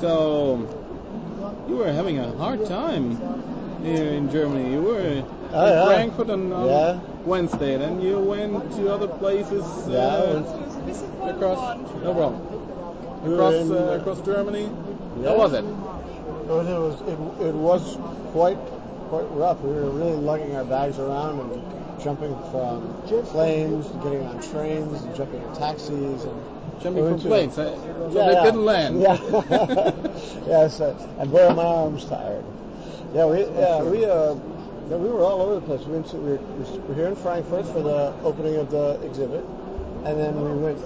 So you were having a hard time here in Germany. You were in Oh, yeah. Frankfurt on, on Yeah. Wednesday, then you went to other places Yeah, uh, across. No problem. Across in, uh, across Germany. Yeah. How was it? It was, it was it, was quite quite rough. We were really lugging our bags around and jumping from planes, getting on trains, and jumping in taxis, and Jumping we from went to- uh, So Yeah, they yeah. didn't land. Yeah. yes, uh, and boy, my arms tired. Yeah, we yeah we uh we were all over the place. We went to we were, we were here in Frankfurt for the opening of the exhibit, and then we went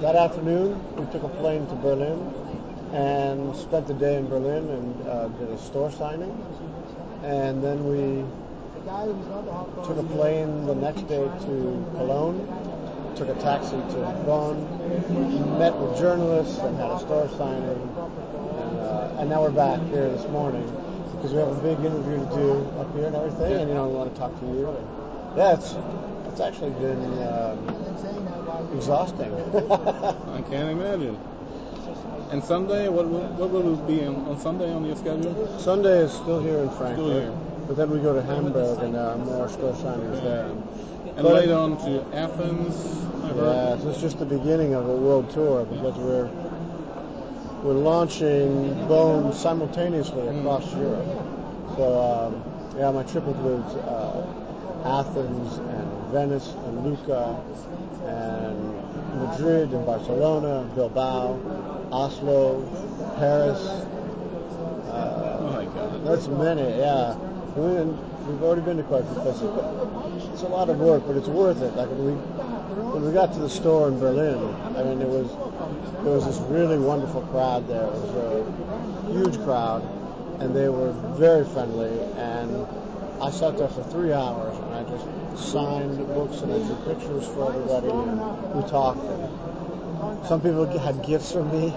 that afternoon. We took a plane to Berlin and spent the day in Berlin and uh, did a store signing, and then we took a plane the next day to Cologne. Took a taxi to Bonn, met with journalists and had a store signing, and, uh, and now we're back here this morning because we have a big interview to do up here and everything, and you know we want to talk to you. And, yeah, it's it's actually been um, exhausting. I can't imagine. And Sunday, what will, what will it be on, on Sunday on your schedule? Sunday is still here in Frankfurt, Still here. But then we go to Hamburg and there are more store signings there. And But- later on to Athens. I heard. Yeah, so it's just the beginning of a world tour because we're we're launching Bone simultaneously Mm. across Europe. So um, yeah, my trip includes uh, Athens and Venice and Lucca and Madrid and Barcelona, Bilbao, Oslo, Paris. Uh, Oh my God. that's many, yeah. We, we've already been to quite a few places. But it's a lot of work, but it's worth it. Like when we when we got to the store in Berlin, I mean, it was there was this really wonderful crowd there. It was a huge crowd, and they were very friendly. And I sat there for three hours, and I just signed books and I took pictures for everybody, and we talked. And some people had gifts from me.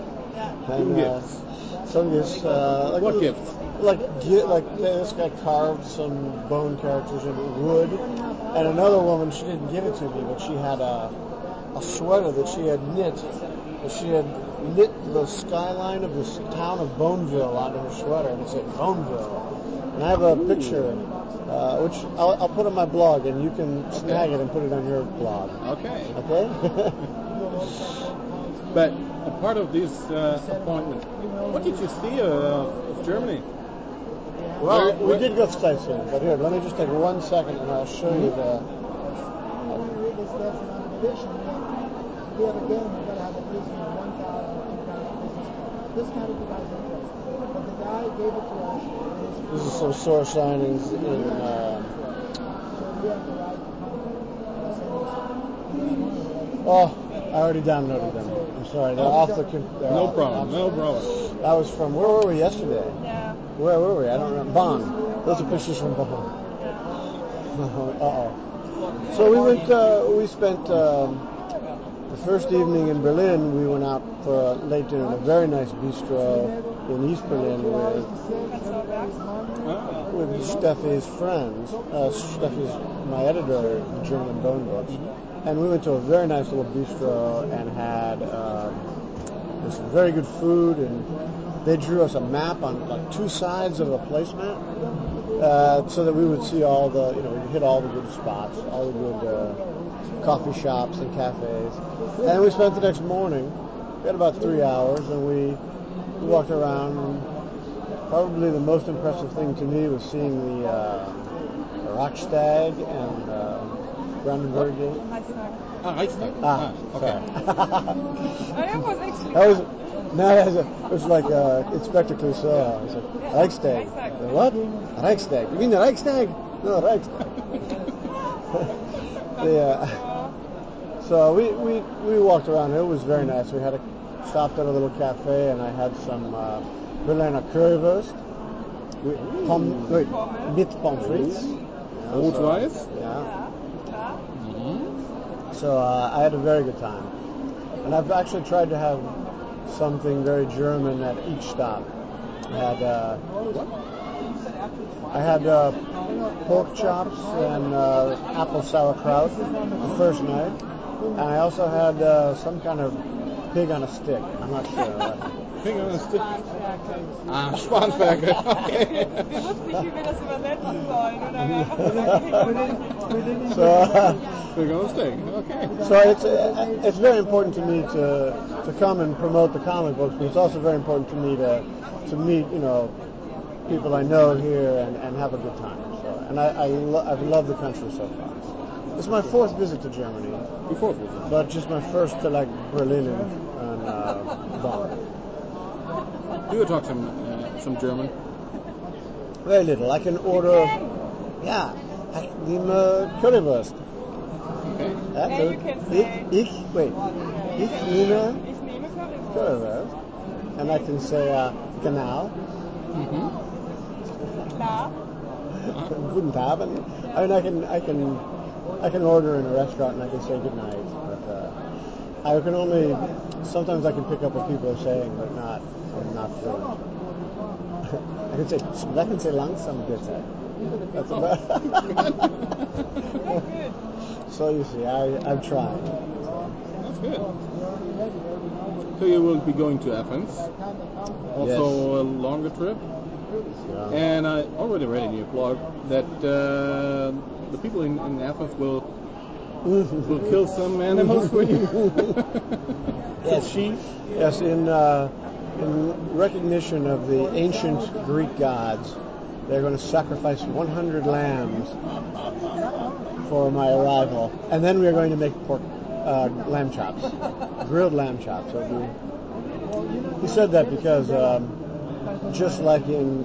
And, uh, some gifts. Uh, like What gifts? Like gi- like this guy carved some bone characters in wood, and another woman she didn't give it to me, but she had a a sweater that she had knit. That she had knit the skyline of the town of Boneville onto her sweater, and it said Boneville. And I have a picture, uh, which I'll, I'll put on my blog, and you can snag it and put it on your blog. Okay. Okay? But a part of this uh, appointment, what did you see uh, of Germany? Well, we where- did go to sightseeing, but here, let me just take one second and I'll show you the. We have a game, we're gonna have at least, you know, one thousand, two thousand business cards. This kind of you guys. But the guy gave it to us, This is some store signings in. Uh, so we have the right to contact. I'll send you some. oh, I already downloaded them. I'm sorry, they're off the. com- they're No off. problem, no problem. That was from where were we yesterday? Yeah. Where were we? I don't remember. Bonn. Those are pictures from Bonn. uh oh. So we went. Uh, we spent um, the first evening in Berlin. We went out for a late dinner in a very nice bistro in East Berlin with with Steffi's friends. Uh, Steffi's my editor of German Bone Books, and we went to a very nice little bistro and had there's some very good food, and they drew us a map on like two sides of a placemat, uh, so that we would see all the you know hit all the good spots, all the good uh, coffee shops and cafes, and we spent the next morning. We had about three hours, and we, we walked around. And, Probably the most impressive thing to me was seeing the uh, Rockstag and uh, Brandenburg Gate. ah, Reichstag. Ah, okay. I was actually. that was no, that was, it was like uh, Inspector Clouseau. It's like Reichstag. Reichstag. What? Reichstag. You mean the Reichstag? No, Reichstag. the, uh, so we, we we walked around. It was very nice. We had a stopped at a little cafe, and I had some uh, Berliner Currywurst. With pom, wait, with pommes frites. Yeah, so- Rot-Weiß? Yeah. So uh, I had a very good time, and I've actually tried to have something very German at each stop. I had uh, I had uh, pork chops and uh, apple sauerkraut the first night, and I also had uh, some kind of pig on a stick. I'm not sure. Finger on a Stick. Spanferkel. Ah, Spanferkel. Okay. Wir wussten nicht, wie wir das übersetzen sollen. Und dann einfach gesagt, So, uh, Finger on Stick. Okay. so it's uh, it's very important to me to to come and promote the comic books, but it's also very important to me to to meet you know people I know here and, and have a good time. So, and I I lo- I've loved the country so far. It's my fourth visit to Germany, Before it was. but just my first to like Berlin and, and uh, Bonn. Do you talk some uh, some German? Very little. I can order. Yeah, I nehme Currywurst. Okay. Yeah, so can say- ich, ich, wait, ich nehme Ich nehme Currywurst. Currywurst, and I can say uh, genau, Mhm. Klar. guten Abend. I mean, I can, I can, I can order in a restaurant and I can say good night, but uh, I can only. Sometimes I can pick up what people are saying, but not, I'm not fluent. I can say, sprechen Sie langsam bitte. Good. so you see, I, I'm trying. That's good. So you will be going to Athens. Also a longer trip. Yeah. And I already read in your blog that uh, the people in, in Athens will will kill some animals for you. Yes, sheep. Yes, in uh, in recognition of the ancient Greek gods, they're going to sacrifice 100 lambs for my arrival, and then we're going to make pork uh, lamb chops, grilled lamb chops. He said that because um, just like in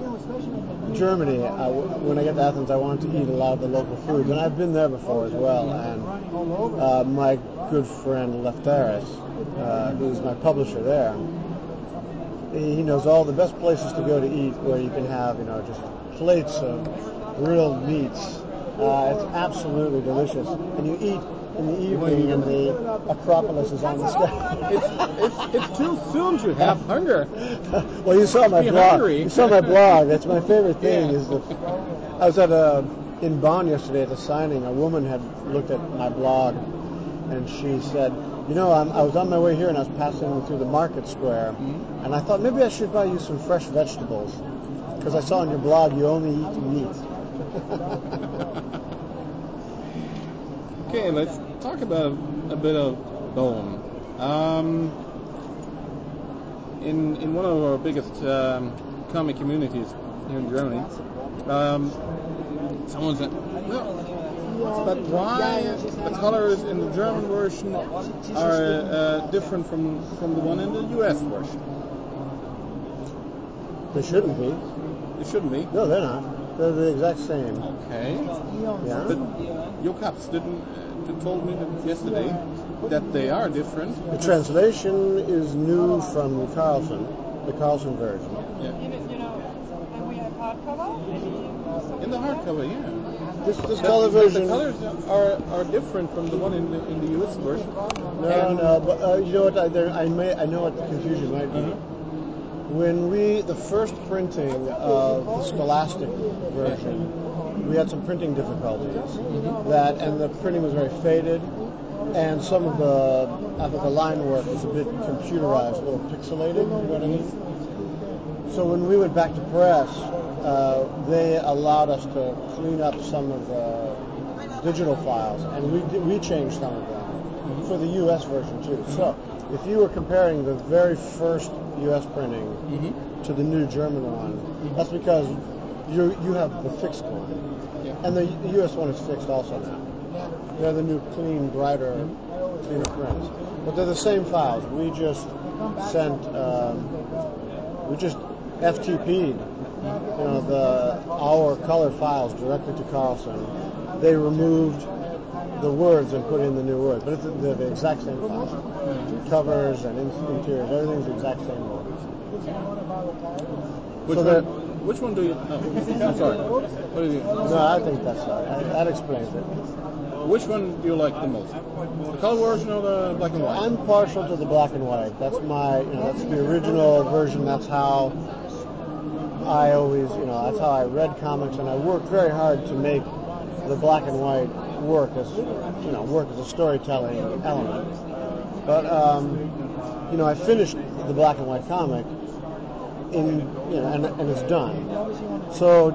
Germany, I, when I get to Athens, I want to eat a lot of the local food, and I've been there before as well. And uh, my good friend Lefteris, uh, who's my publisher there, he knows all the best places to go to eat where you can have, you know, just plates of grilled meats. Uh, it's absolutely delicious, and you eat in the evening, and the Acropolis is on the sky. It's, it's, it's too soon to have hunger. well, you saw my Be blog. hungry. You saw my blog. That's my favorite thing. Yeah. Is that I was at a in Bonn yesterday at the signing. A woman had looked at my blog, and she said, "You know, I'm, I was on my way here, and I was passing through the market square, Mm-hmm. and I thought maybe I should buy you some fresh vegetables because I saw on your blog you only eat meat." Okay, let's talk about a bit of bone. Um, in in one of our biggest um, comic communities here in Germany, um, someone said, "Well, but why the colors in the German version are uh, different from from the one in the U.S. version? They shouldn't be. They shouldn't be." No, they're not. They're the exact same. Okay, Yeah. but your caps didn't uh, told me that yesterday that they are different. The translation is new from Carlsen, the Carlsen version. Yeah. You know, and we have hardcover. In the hardcover, yeah. This color version. The colors are, are different from the one in the, in the US version. No, And- no, but uh, you know what? I, there, I may, I know what the confusion might be. Uh-huh. When we, the first printing of the Scholastic version, we had some printing difficulties. That and the printing was very faded, and some of the, I think the line work was a bit computerized, a little pixelated. You know what I mean? So when we went back to press, uh, they allowed us to clean up some of the digital files, and we did, we changed some of them for the U.S. version too. So if you were comparing the very first U.S. printing Mhm. to the new German one, that's because you you have the fixed one, Yeah. and the U.S. one is fixed also now. They're the new clean, brighter, cleaner prints, but they're the same files. We just sent. Um, we just FTP'd, you know, the our color files directly to Carlsen. They removed the words and put in the new words, but it's the, the exact same files. Covers and interiors, everything's the exact same words. Which So one? Which one do you? Oh, I'm sorry. What do you? No, I think that's uh, that explains it. Which one do you like the most? The color version or the black and white? I'm partial to the black and white. That's my, you know, that's the original version. That's how I always, you know, that's how I read comics, and I worked very hard to make the black and white work as, you know, work as a storytelling element. But, um, you know, I finished the black and white comic in you know and, and it's done. So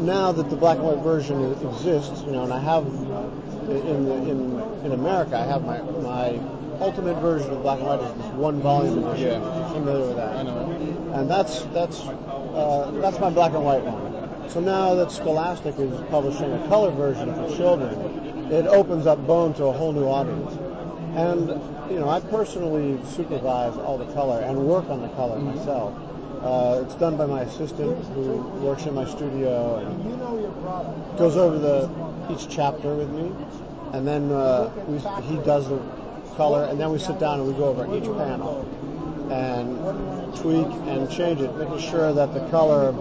now that the black and white version exists, you know, and I have in the, in in America, I have my my ultimate version of black and white is this one volume edition. Yeah. You're familiar with that? I know. And that's that's uh, that's my black and white one. So now that Scholastic is publishing a color version for children, it opens up Bone to a whole new audience. And you know, I personally supervise all the color and work on the color myself. Uh, it's done by my assistant who works in my studio and goes over the each chapter with me, and then uh, we, he does the color, and then we sit down and we go over each panel and tweak and change it, making sure that the color,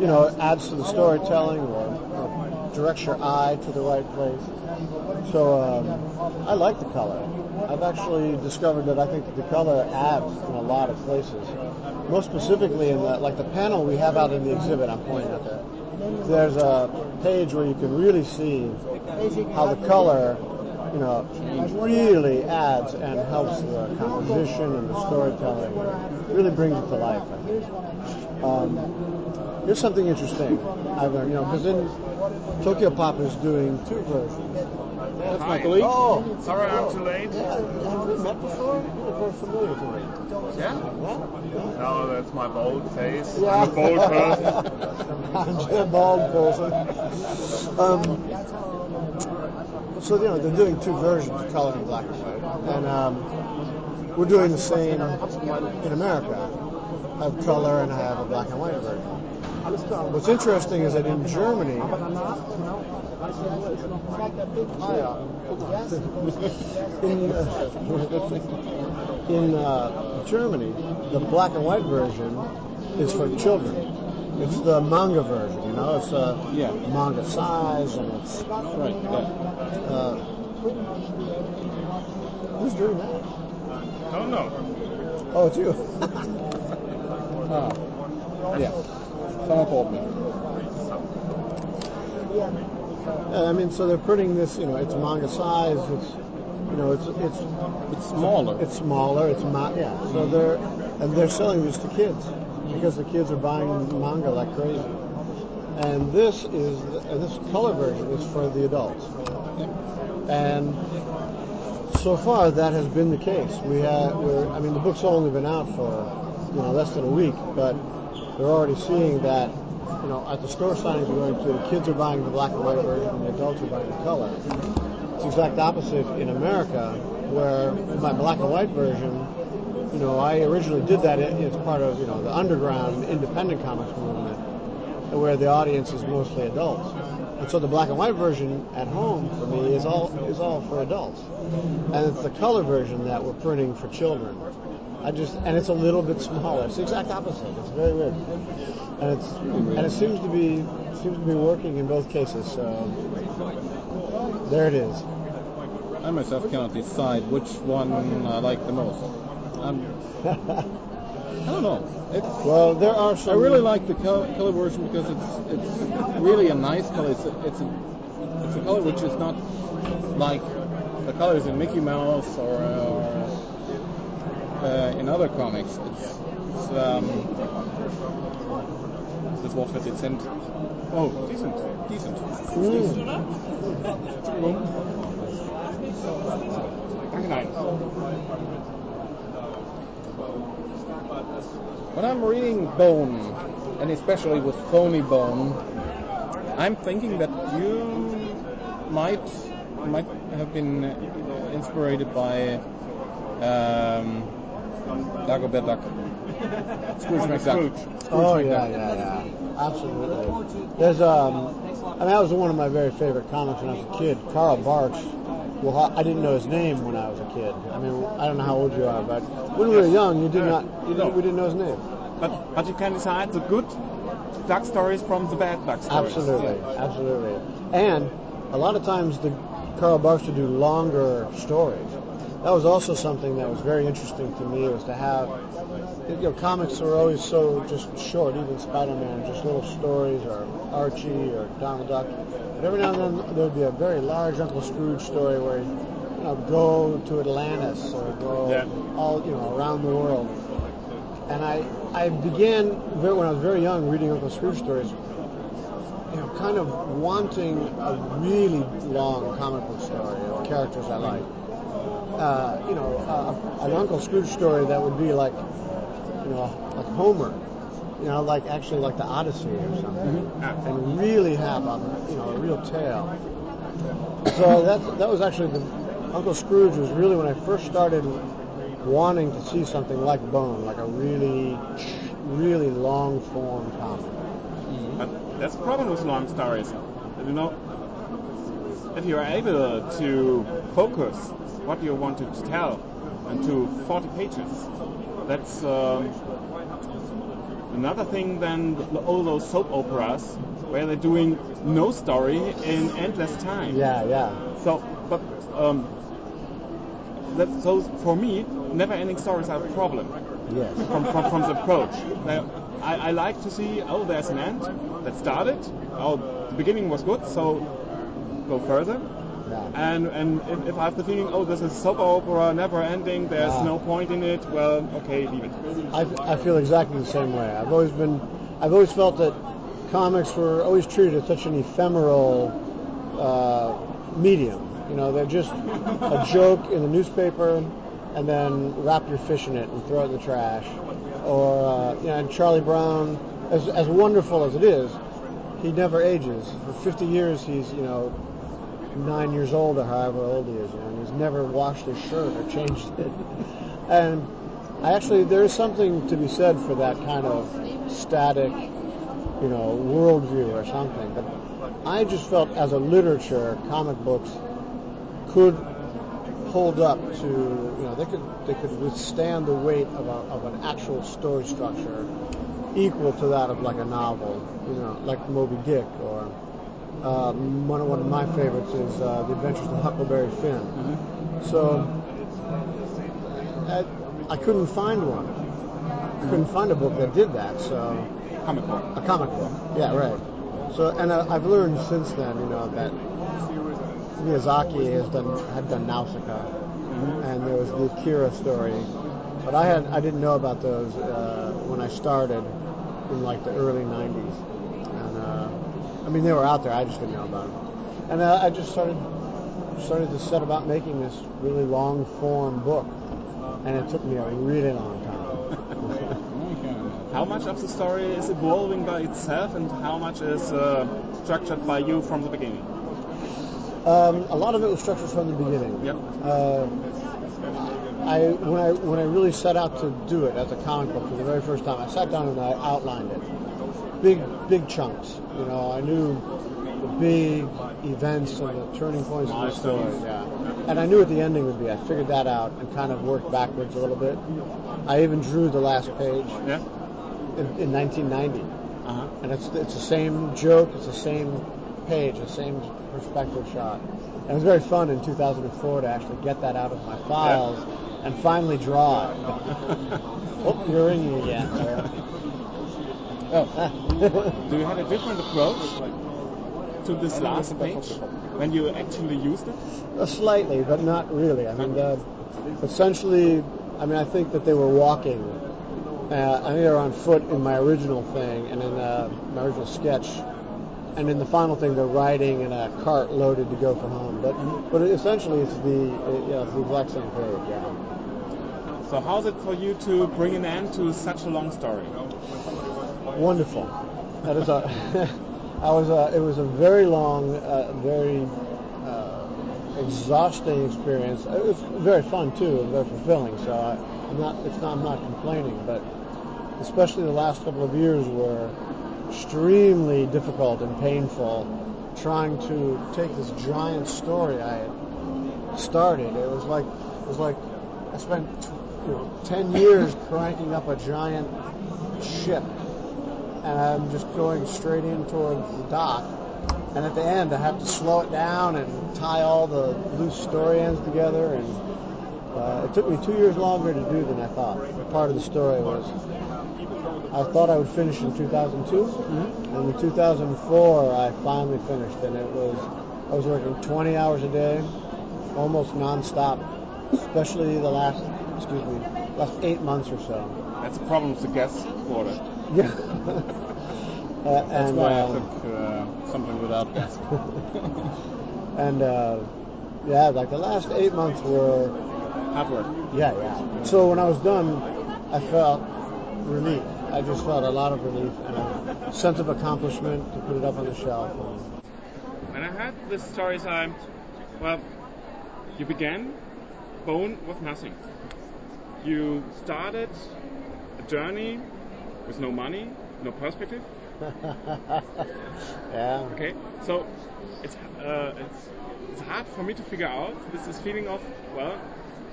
you know, adds to the storytelling or, or directs your eye to the right place. So um, I like the color. I've actually discovered that I think that the color adds in a lot of places. Most specifically in the like the panel we have out in the exhibit I'm pointing at there. There's a page where you can really see how the color, you know, really adds and helps the composition and the storytelling. Really brings it to life. I think. Um, here's something interesting I've learned, you know, because in Tokyopop is doing two versions. That's my colleague. Oh, Sorry I'm too late. yeah. Have we met before? You look very familiar to me. Yeah? Yeah? No, that's my bold face. Yeah. I'm a bold person. I'm Jim Bald person. Um, so you know they're doing two versions, of color and black and white, and um, we're doing the same in America. I have color and I have a black and white version. What's interesting is that in Germany, in uh, in uh, Germany, the black and white version is for children. It's the manga version, you know. It's uh, Yeah. manga size, and it's Right. Yeah. uh, who's doing that? No, no. Oh, it's you. Ah. Yeah. Someone called me. Yeah, I mean, so they're printing this. You know, it's manga size. It's you know, it's it's It's smaller. it's smaller. It's ma- yeah. So they're and they're selling this to kids because the kids are buying manga like crazy. And this is and this color version is for the adults. And so far that has been the case. We have we're I mean the book's only been out for you know less than a week, but they're already seeing that you know at the store signings we're going to the kids are buying the black and white version and the adults are buying the color. It's the exact opposite in America where my black and white version you know, I originally did that as part of, you know, the underground independent comics movement, where the audience is mostly adults. And so the black and white version at home for me is all is all for adults, and it's the color version that we're printing for children. I just and it's a little bit smaller. It's the exact opposite. It's very weird, and it's and it seems to be seems to be working in both cases. So there it is. I myself cannot decide which one I like the most. I'm, I don't know. It's, Well, there are I really like the color, color version because it's it's really a nice color. It's a, it's a it's a color which is not like the colors in Mickey Mouse or, or uh, in other comics. It's, it's um, das Wort für dezent. Oh, decent, decent. Mm. Danke, nein. When I'm reading Bone, and especially with Phony Bone, I'm thinking that you might might have been inspired by um, Dagobert Duck. Scrooge McDuck. Oh Scrooge yeah, yeah, yeah. Absolutely. There's um, I mean that was one of my very favorite comics when I was a kid. Carl Barks. Well, I didn't know his name when I was a kid. I mean, I don't know how old you are, but when we were young, you did not, you didn't, we didn't know his name. But, but you can decide the good duck stories from the bad duck stories. Absolutely, absolutely. And a lot of times the Carl Barks would do longer stories. That was also something that was very interesting to me was to have you know comics were always so just short, even Spider-Man, just little stories or Archie or Donald Duck. But every now and then there would be a very large Uncle Scrooge story where you know, go to Atlantis or go Yeah. all you know around the world. And I I began when I was very young reading Uncle Scrooge stories. You know, kind of wanting a really long comic book story of characters I like. Uh, you know, uh, an Uncle Scrooge story that would be like, you know, like Homer. You know, like actually like the Odyssey or something, mm-hmm. and really have a you know a real tale. So that that was actually the Uncle Scrooge was really when I first started wanting to see something like Bone, like a really really long form comic. But mm-hmm. uh, that's the problem with long stories. You know, if you are able to focus what you want to tell into 40 pages, that's um, another thing than all those soap operas where they're doing no story in endless time. Yeah, yeah. So, but um, that, so for me, never-ending stories are a problem Yes. from, from, from the approach. Now, I, I like to see, oh, there's an end that started. Oh, the beginning was good, so go further. Yeah. And and if, if I have the feeling, oh, this is soap opera, never ending, there's Ah. no point in it, well, okay, leave it. I, I feel exactly the same way. I've always been, I've always felt that comics were always treated as such an ephemeral uh, medium. You know, they're just a joke in the newspaper, and then wrap your fish in it and throw it in the trash. Or, uh, you know, and Charlie Brown, as as wonderful as it is, he never ages. For 50 years, he's you know nine years old or however old he is, and he's never washed his shirt or changed it. And I actually, there is something to be said for that kind of static, you know, worldview or something. But I just felt as a literature, comic books could hold up to, you know, they could they could withstand the weight of, a, of an actual story structure equal to that of like a novel, you know, like Moby Dick or um, one of one of my favorites is uh, The Adventures of Huckleberry Finn. So I, I couldn't find one. I couldn't find a book that did that. So Comic book. a comic book, yeah, right. So and uh, I've learned since then, you know, that Miyazaki has done had done Nausicaa, and there was the Akira story, but I had I didn't know about those uh, when I started in like the early '90s, and uh, I mean they were out there, I just didn't know about them, and uh, I just started started to set about making this really long form book, and it took me a really long time. How much of the story is evolving by itself, and how much is uh, structured by you from the beginning? Um, a lot of it was structured from the beginning. Yep. Uh, I when I when I really set out to do it as a comic book for the very first time, I sat down and I outlined it. Big big chunks. You know, I knew the big events and the turning points of the story. Yeah. And I knew what the ending would be. I figured that out and kind of worked backwards a little bit. I even drew the last page Yeah. in, in 1990 Uh-huh. and it's it's the same joke, it's the same page, the same perspective shot. And it was very fun in 2004 to actually get that out of my files and finally draw it. oh, you're ringing again. Do you have a different approach to this last page when you actually used it? Uh, slightly, but not really. I mean, the, essentially, I mean, I think that they were walking. Uh, I think they were on foot in my original thing, and in uh, my original sketch, and in the final thing, they're riding in a cart loaded to go for home. But but essentially, it's the uh, yeah, it's the exact same page. Yeah, So how's it for you to bring an end to such a long story? Wonderful. That is a. I was a. It was a very long, uh, very uh, exhausting experience. It was very fun too, and very fulfilling. So I, I'm not. It's not. I'm not complaining, but especially the last couple of years were extremely difficult and painful. Trying to take this giant story I had started. It was like. It was like I spent you know, ten years cranking up a giant ship and I'm just going straight in towards the dock. And at the end, I have to slow it down and tie all the loose story ends together. And uh, it took me two years longer to do than I thought. Part of the story was I thought I would finish in 2002, and in 2004 I finally finished, and it was I was working 20 hours a day, almost nonstop, especially the last, excuse me, last eight months or so. That's a problem with the gas water. Yeah. Uh, That's and why I uh, took uh, something without gas. and uh, yeah, like the last eight months were Hard work. yeah, yeah. So when I was done, I felt relief. I just felt a lot of relief and a sense of accomplishment to put it up on the shelf. When I heard this story time, well, you began Bone with nothing. You started a journey with no money, no perspective. yeah. Okay, so it's uh, it's it's hard for me to figure out this this feeling of well,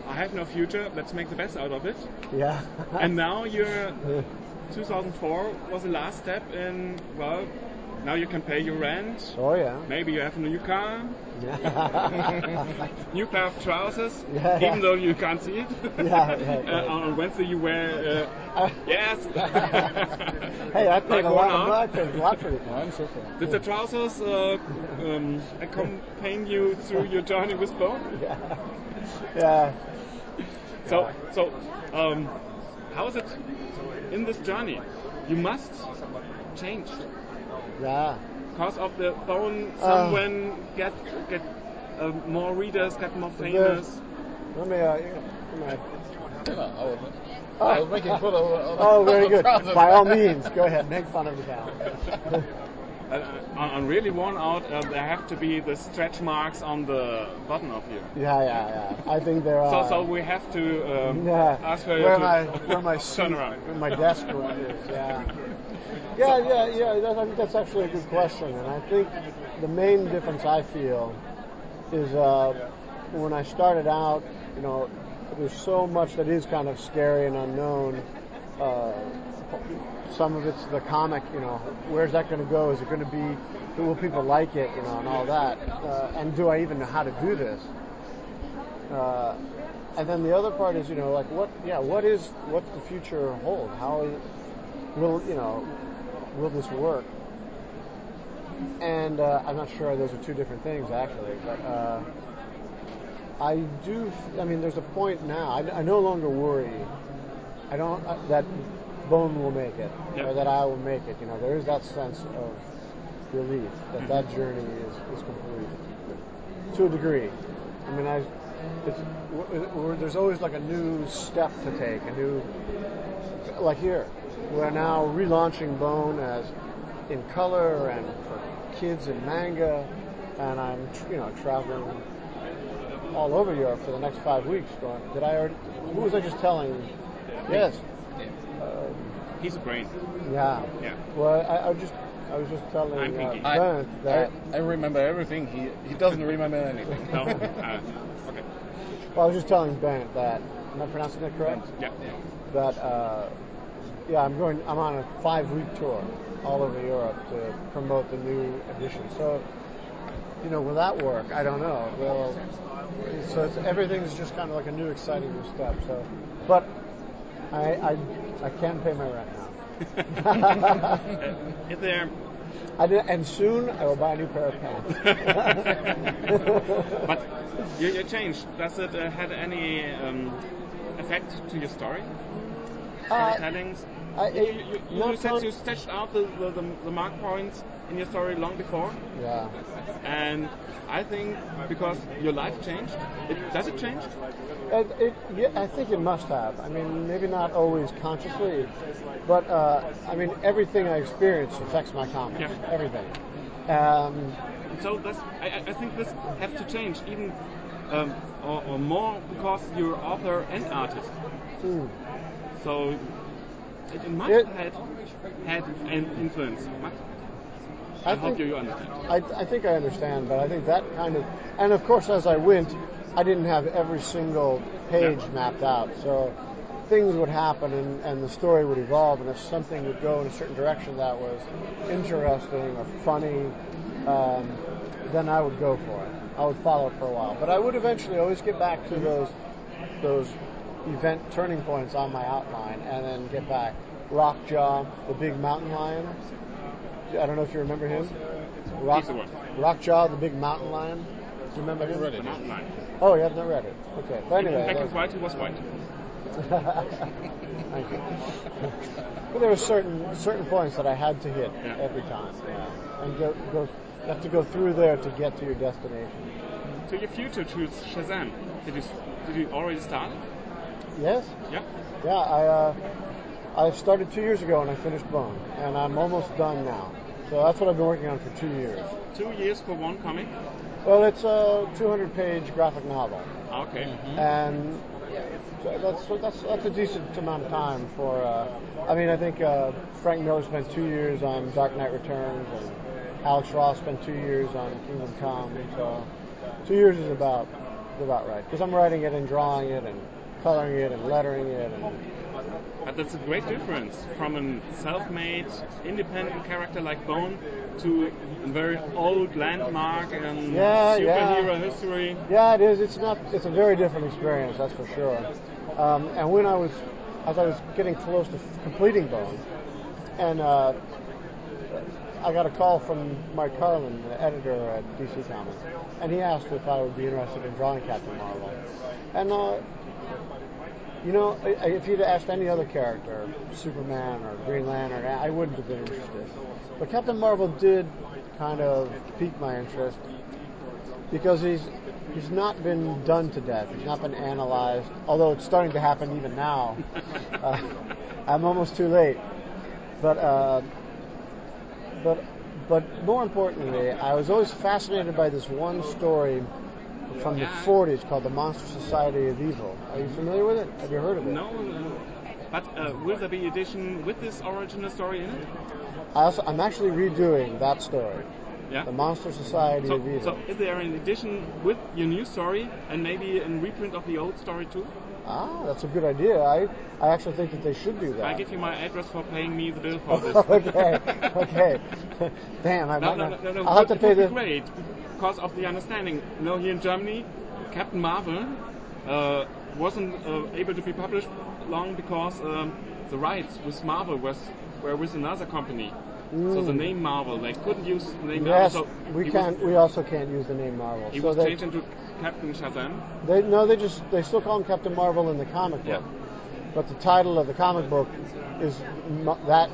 I have no future. Let's make the best out of it. Yeah. And now you're 2004 was the last step in well, now you can pay your rent. oh yeah. Maybe you have a new car, yeah. new pair of trousers, Yeah, yeah. even though you can't see it. Yeah, yeah, uh, on Wednesday you wear uh, yes. hey, I paid Like a lot. Of. I paid a lot for it. I'm so fair. Did the trousers uh, um, accompany you through your journey with Bone? Yeah. Yeah. So, so um, how is it in this journey? You must change Yeah. because of the Bone. Uh. Someone get get uh, more readers, get more famous. Let me. Uh, let me No, I was, making fun of. of oh, very good. By all means, go ahead. Make fun of the cow. Uh, on, on really worn out, uh, there have to be the stretch marks on the button of you. yeah, yeah, yeah. I think there are. So, so we have to um, Yeah. ask her Where to my where my turn seat, around. where my desk where it is. Yeah. Yeah, yeah, yeah. That, I think that's actually a good question, and I think the main difference I feel is uh, when I started out, you know, there's so much that is kind of scary and unknown. Uh, some of it's the comic, you know, where's that going to go? Is it going to be, will people like it, you know, and all that? Uh, and do I even know how to do this? Uh, and then the other part is, you know, like what, yeah, what is, what's the future hold? How will, you know, will this work? And uh, I'm not sure those are two different things actually, but uh, I do. I mean, there's a point now. I, I no longer worry. I don't uh, that Bone will make it Yeah. or that I will make it. You know, there is that sense of relief that that journey is, is complete to a degree. I mean, I it's, w- w- there's always like a new step to take, a new like here. We're now relaunching Bone as in color and for kids in manga, and I'm you know traveling all over Europe for the next five weeks. Going, did I already? Who was I just telling? Yes. Um, He's a brain. yeah. Yeah. Well, I, I just I was just telling I'm uh. I, Bernd I, that I remember everything. He he doesn't remember anything. No. Uh, okay. well, I was just telling Bernd that am I pronouncing that correct? Yeah. that uh, yeah, I'm going. I'm on a five week tour all over Europe to promote the new edition. So, you know, will that work? I don't know. Well, so it's, everything's just kind of like a new, exciting new step. So, but I I, I can pay my rent now. Is there? I did, and soon I will buy a new pair of pants. But you, you changed. Does it uh, have any um, effect to your story? Uh? I- you, you, you, you said you sketched out the, the, the, the mark points in your story long before, yeah. and I think because your life changed, it, does it change? It, it, yeah, I think it must have. I mean, maybe not always consciously, but uh, I mean, everything I experience affects my comics. Yeah. Everything. Um, So that's, I, I- I think this has to change even um, or, or more because you're author and artist. hmm. So it, must It- have had an influence. Must, I I, hope think- you understand. I, I think I understand, but I think that kind of, and of course, as I went, I didn't have every single page Yeah. mapped out. So things would happen and, and the story would evolve, and if something would go in a certain direction that was interesting or funny, um, then I would go for it. I would follow it for a while. But I would eventually always get back to those those event turning points on my outline and then get back. Rockjaw, the big mountain lion. I don't know if you remember him. Rock. Rockjaw, the big mountain lion. Do you remember him? read it? mountain lion. Oh, you have not read it. Okay. But anyway, there- and white, he was white. Thank you. but there were certain certain points that I had to hit Yeah. every time, yeah. and go go. You have to go through there to get to your destination. So your future to Shazam, did you did you already start? It? Yes. Yeah. Yeah. I uh, I started two years ago and I finished Bone, and I'm almost done now. So that's what I've been working on for two years. Two years for one comic. Well, it's a 200-page graphic novel, Okay. and that's that's that's a decent amount of time for. Uh, I mean, I think uh, Frank Miller spent two years on Dark Knight Returns, and Alex Ross spent two years on Kingdom Come. So two years is about is about right because I'm writing it and drawing it and coloring it and lettering it and But that's a great difference from a self-made, independent character like Bone to a very old landmark and Yeah, superhero yeah. history. Yeah, it is. It's not. It's a very different experience, that's for sure. Um, and when I was, as I was getting close to completing Bone, and uh, I got a call from Mike Carlin, the editor at DC Comics, and he asked if I would be interested in drawing Captain Marvel. And uh, you know, if you'd asked any other character, Superman or Green Lantern, I I wouldn't have been interested. But Captain Marvel did kind of pique my interest because he's he's not been done to death. He's not been analyzed, although it's starting to happen even now. Uh, I'm almost too late, but uh, but but more importantly, I was always fascinated by this one story from the 40s called the Monster Society of Evil. Are you familiar with it? Have you heard of it? No, but uh, will there be edition with this original story in it? I also, I'm actually redoing that story, Yeah. the Monster Society So, of Evil. so is there an edition with your new story and maybe a reprint of the old story too? ah, that's a good idea. I I actually think that they should do that. I give you my address for paying me the bill for this. okay, okay. Damn, I No, might no, not. no, no, I'll have to pay this. great because of the understanding. You know, here in Germany, Captain Marvel uh, wasn't uh, able to be published long because um, the rights with Marvel was were with another company. So the name Marvel, they couldn't use the name Mm. Yes, Marvel. So we can't. Was, we also can't use the name Marvel. he so was they, changed into Captain Shazam. they no, they just they still call him Captain Marvel in the comic Yeah. But the title of the comic book is that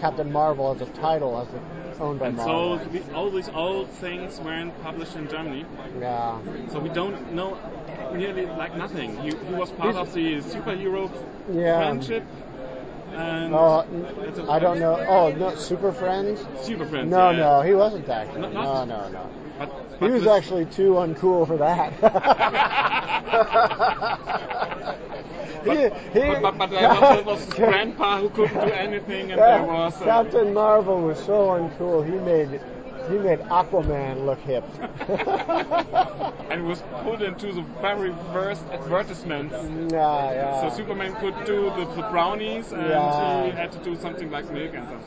Captain Marvel as a title as a, owned by And so Marvel. we, all these old things weren't published in Germany. yeah, So we don't know nearly like nothing. He, he was part He's- of the superhero Yeah. friendship. And oh, a- I don't know. Oh, no, Super Friends. Super friends. No, yeah. no, he wasn't actually. Not- No, no, no. But, He was actually too uncool for that. he, he, But, but, but there was, there was Grandpa who couldn't do anything, and there was uh, Captain Marvel was so uncool. He made he made Aquaman look hip. and it was put into the very first advertisements. Nah, yeah. So Superman could do the, the brownies, and Yeah. he had to do something like milk and stuff.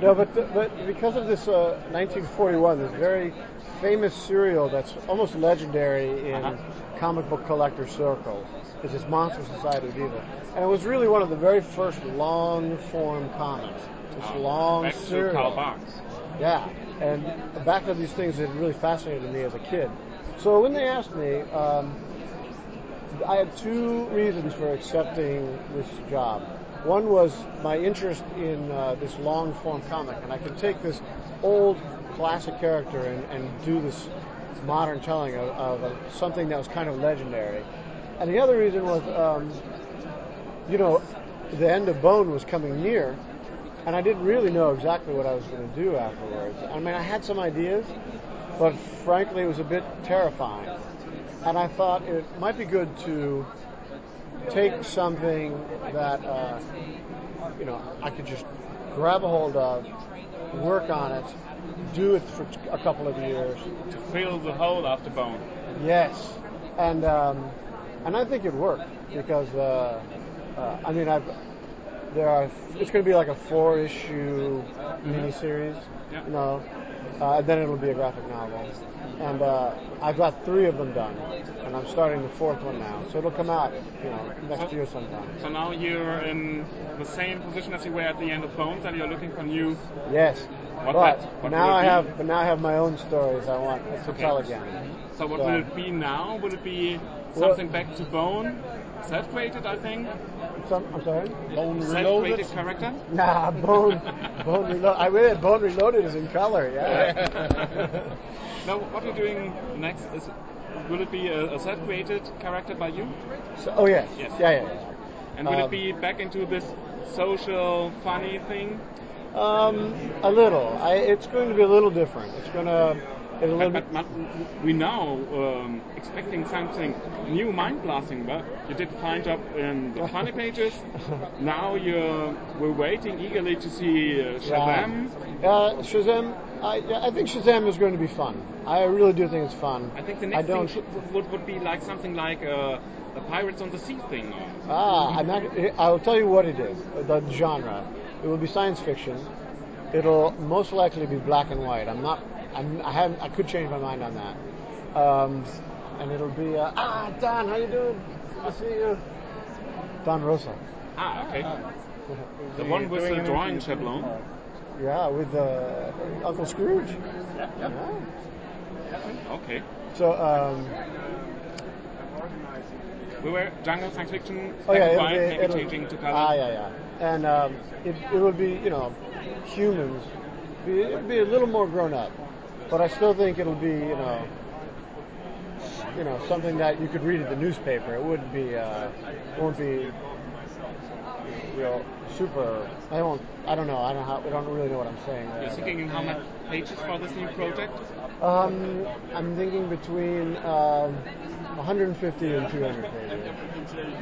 No, but but because of this uh, 1941, this very famous serial that's almost legendary in Uh-huh. comic book collector circles is this Monster Society of Evil, and it was really one of the very first long form comics. This Uh, long back to serial. Carl Barks. Yeah, and back to these things that really fascinated me as a kid. So when they asked me, um, I had two reasons for accepting this job. One was my interest in uh, this long form comic, and I could take this old classic character and, and do this modern telling of, of uh, something that was kind of legendary. And the other reason was, um, you know, the end of Bone was coming near, and I didn't really know exactly what I was going to do afterwards. I mean, I had some ideas, but frankly, it was a bit terrifying. And I thought it might be good to take something that, uh, you know, I could just grab a hold of, work on it, do it for a couple of years. To fill the hole after Bone. Yes, and um, and I think it worked because uh, uh, I mean I've there are it's going to be like a four issue miniseries, Yeah. you know, uh, and then it'll be a graphic novel, and uh, I've got three of them done, and I'm starting the fourth one now, so it'll come out you know next year sometime. So now you're in the same position as you were at the end of Bones, and you're looking for new. Yes, What but that- what now I be? have but now I have my own stories I want to Okay. tell again. So what So- will it be now? Will it be Well- something back to bone? Self-created, I think. Some, I'm sorry. Bone reloaded. Self-created character. Nah, Bone, Bone Reloaded. I read Bone Reloaded is in color. Yeah. Now, what you're doing next is, will it be a, a self-created character by you? so, oh yes. Yes. Yeah, yeah, yeah. And will Um, it be back into this social, funny thing? Um, a little. I, it's going to be a little different. It's going to. It'll But, but, but we now um, expecting something new, mind-blasting. But you did find up in the funny pages. Now you're we're waiting eagerly to see uh, Shazam. Yeah. Uh, Shazam. I, yeah, I think Shazam is going to be fun. I really do think it's fun. I think the next thing don't. should, would, would be like something like a, a Pirates on the Sea thing. Ah, I'm not. I'll tell you what it is. The genre. It will be science fiction. It'll most likely be black and white. I'm not. I'm, I haven't. I could change my mind on that. Um, and it'll be. Uh, ah, Don, how you doing? Good to see you. Don Rosa. ah, okay. The one with the drawing schablon. Yeah, with uh, Uncle Scrooge. Yeah. yeah. Okay. So, um, We were jungle science fiction, oh yeah, it'll be, maybe it'll, changing to color. Ah, yeah, yeah. And um, it, it would be, you know, humans. It'd be a little more grown up, but I still think it'll be, you know, you know, something that you could read in the newspaper. It wouldn't be, uh, it won't be real super. I won't. I don't know. I don't. How, I don't really know what I'm saying. There, You're thinking how much pages for this new project? Um, I'm thinking between um, 150 and 200 pages.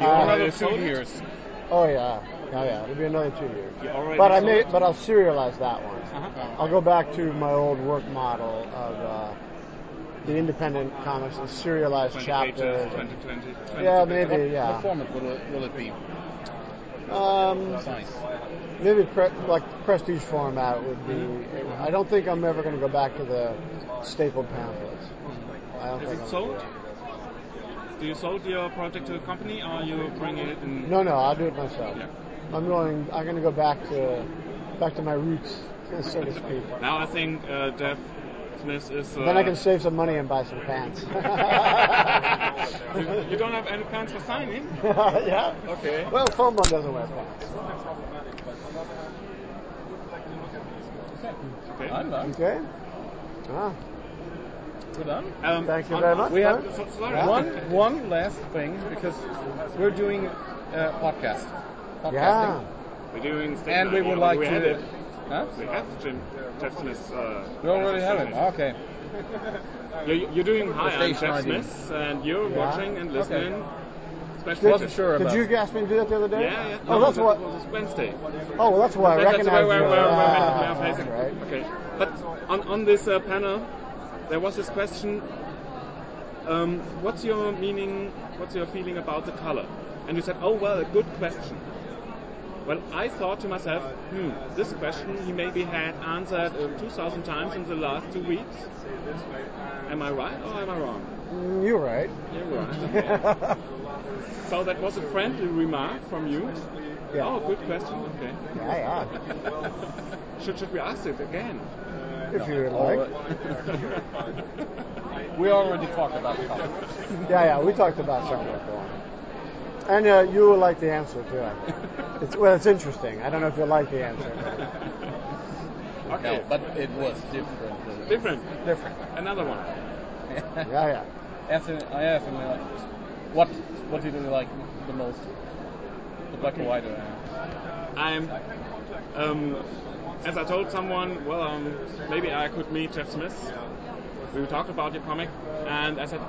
You Uh, Another two years. Oh yeah, oh yeah. It'll be another two years. But I may, but I'll serialize that one. Uh-huh. I'll go back to my old work model of uh, the independent comics and serialized 20 chapters. pages, 20, 20, 20 Yeah, pages. maybe. What Yeah. format will it, will it be? Um, Size. maybe pre- like prestige format would be. I don't think I'm ever going to go back to the stapled pamphlets. I don't Is think it I'm sold? Do Do you sold your project to a company or you bring it in? that. No, no, I'll do it myself. Yeah. I'm going. I'm going to go back to back to my roots, so to speak. Now I think uh, Jeff Smith is. Uh, Then I can save some money and buy some pants. you, you don't have any pants for signing? yeah. Okay. Well, Fone Bone doesn't wear pants. Okay. I'm done. Okay. Ah, We're done. Um, Thank you on- very much. We have So- Yeah. one one last thing because we're doing a podcast. yeah. Podcasting. We're doing And we would like we to. Had it. Huh? We have Jim, Jeff Smith. Uh, We already have him. Okay. You're, you're doing hi. I'm Jeff Smith, and you're Yeah. watching and listening. Okay. Special Wasn't sure Did you ask me to do that the other day? Yeah, yeah. Oh, that's that what. was Wednesday. Oh, well, that's why I That- that's recognize you. where, where, where Ah, we are that's facing. right. Okay. But on, on this uh, panel, there was this question um, What's your meaning, what's your feeling about the color? And you said, Oh, well, a good question. Well, I thought to myself, hmm, this question he maybe had answered uh, 2,000 times in the last two weeks. Am I right or am I wrong? Mm, You're right. You're right. so that was a friendly remark from you. Yeah. Oh, good question. Okay. yeah, yeah. Should, should we ask it again? If you would like. We already talked about the color. Yeah, yeah. We talked about something. before. And uh, you will like the answer too. I think. It's, well, it's interesting. I don't know if you'll like the answer. Okay. No, but it was different. Different. Different. Another one. Yeah, yeah. Anthony, I asked him, like, what what did you like the most? The black and white. Or, I'm, um, as I told someone, well, um, maybe I could meet Jeff Smith. We talked about your comic, and I said,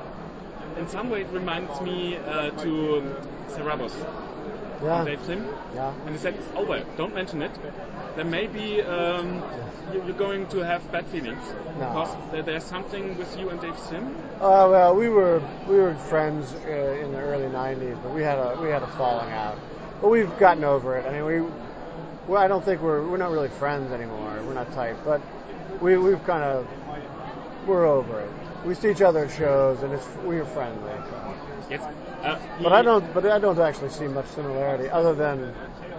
in some way it reminds me uh, to Cerebus, Yeah. Dave Sim. Yeah. And he said, oh well, don't mention it. There may be um, you- you're going to have bad feelings No. because there- there's something with you and Dave Sim. Uh, well, we were we were friends uh, in the early '90s, but we had a we had a falling out. But we've gotten over it. I mean, we well, I don't think we're we're not really friends anymore. We're not tight, but we we've kind of we're over it. We see each other at shows, and it's we're friendly. Yes. Uh, But I don't but I don't actually see much similarity other than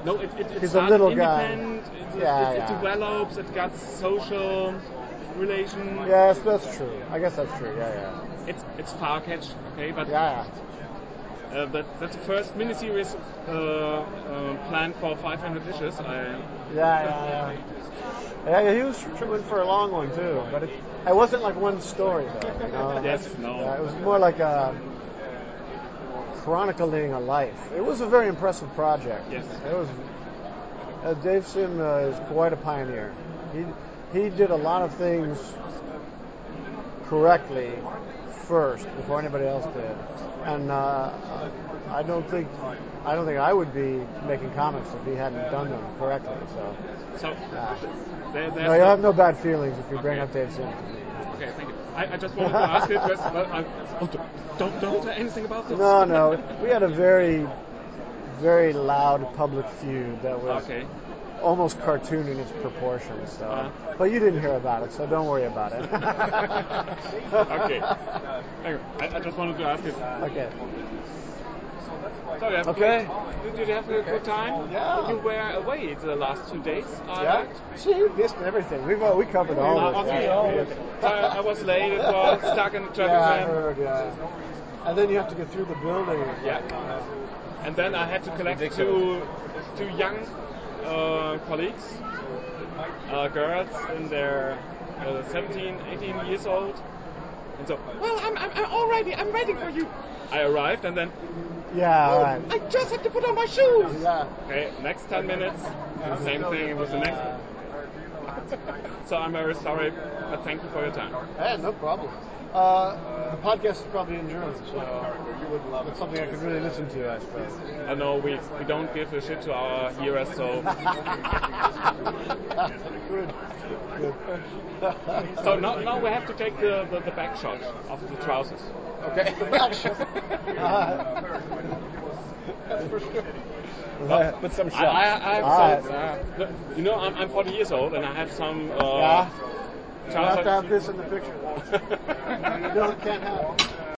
No, it, it, it He's a little guy. It, Yeah, it, yeah. develops. It got social. relation. Yes, that's true. I guess that's true. Yeah, yeah. It's it's far catch, okay, but Yeah, uh, that, that's the first miniseries uh, uh, planned for 500 issues. I, yeah. Yeah, yeah, yeah. Yeah, he was tripping for a long one too, but it, it wasn't like one story though. You know? Yes, no. Yeah, it was more like a chronicling a life. It was a very impressive project. Yes. It was. Uh, Dave Sim uh, is quite a pioneer. He he did a lot of things correctly first before anybody else did, and uh, I don't think I don't think I would be making comics if he hadn't done them correctly. So so there, there's no, you'll have no bad feelings if you bring up Dave Sim. Okay, thank you. I, I just wanted to ask it, just, but I, oh, don't don't say anything about this. No, no, we had a very very loud public feud that was Okay. almost cartoon in its proportions. So, Uh. but you didn't hear about it, so don't worry about it. okay. I, I just wanted to ask you. Okay. So, yeah, Okay. Did, did you have a good time? Yeah. You were away the last two days. I Yeah. See, you missed everything. Uh, we covered all of it. okay. Yeah. So I, I was late. It was stuck in the traffic Yeah, I jam. heard. Yeah. And then you have to get through the building. Yeah. And then I had to collect two two young uh, colleagues, uh, girls in their uh, 17, 18 years old. And so, well, I'm, I'm, I'm all ready. I'm waiting for you. I arrived and then, Yeah. Oh, all right. I just have to put on my shoes. Yeah. Okay, next 10 minutes, the same thing with the next. So I'm very sorry, but thank you for your time. Hey, no problem. Uh, the podcast is probably in German, so it's something I could really listen to, I suppose. I know we, we don't give a shit to our hearers, so good. Good. so now, now we have to take the, the, the back shot of the trousers. Okay. That's for sure. With some shots. I, I have Alright. some, uh, you know, I'm, I'm 40 years old and I have some uh, Yeah. You have to have this in the picture. You don't, can't have it.